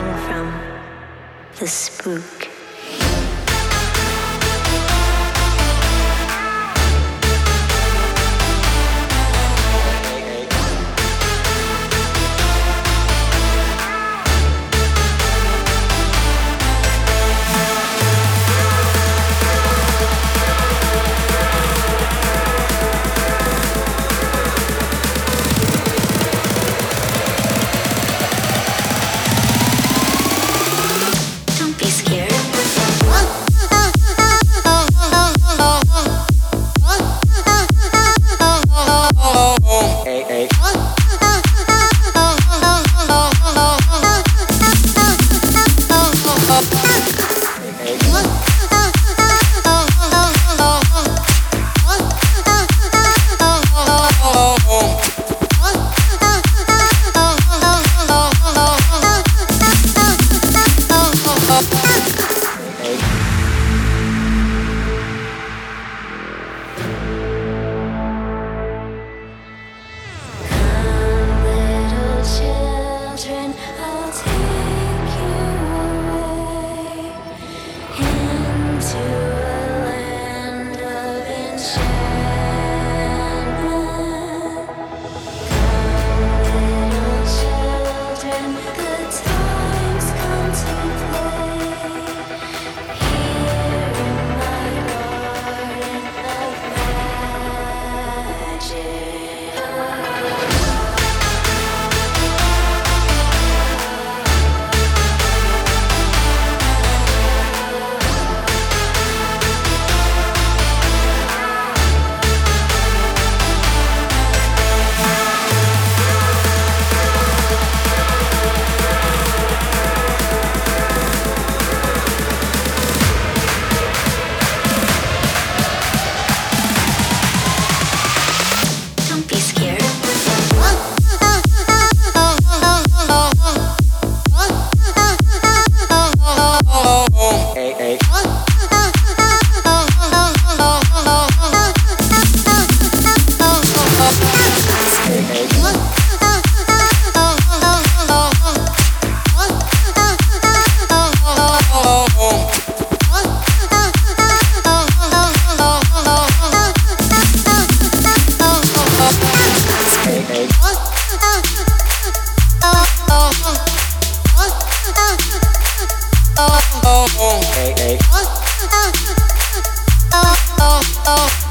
running from the spook. Little Oh, oh, oh,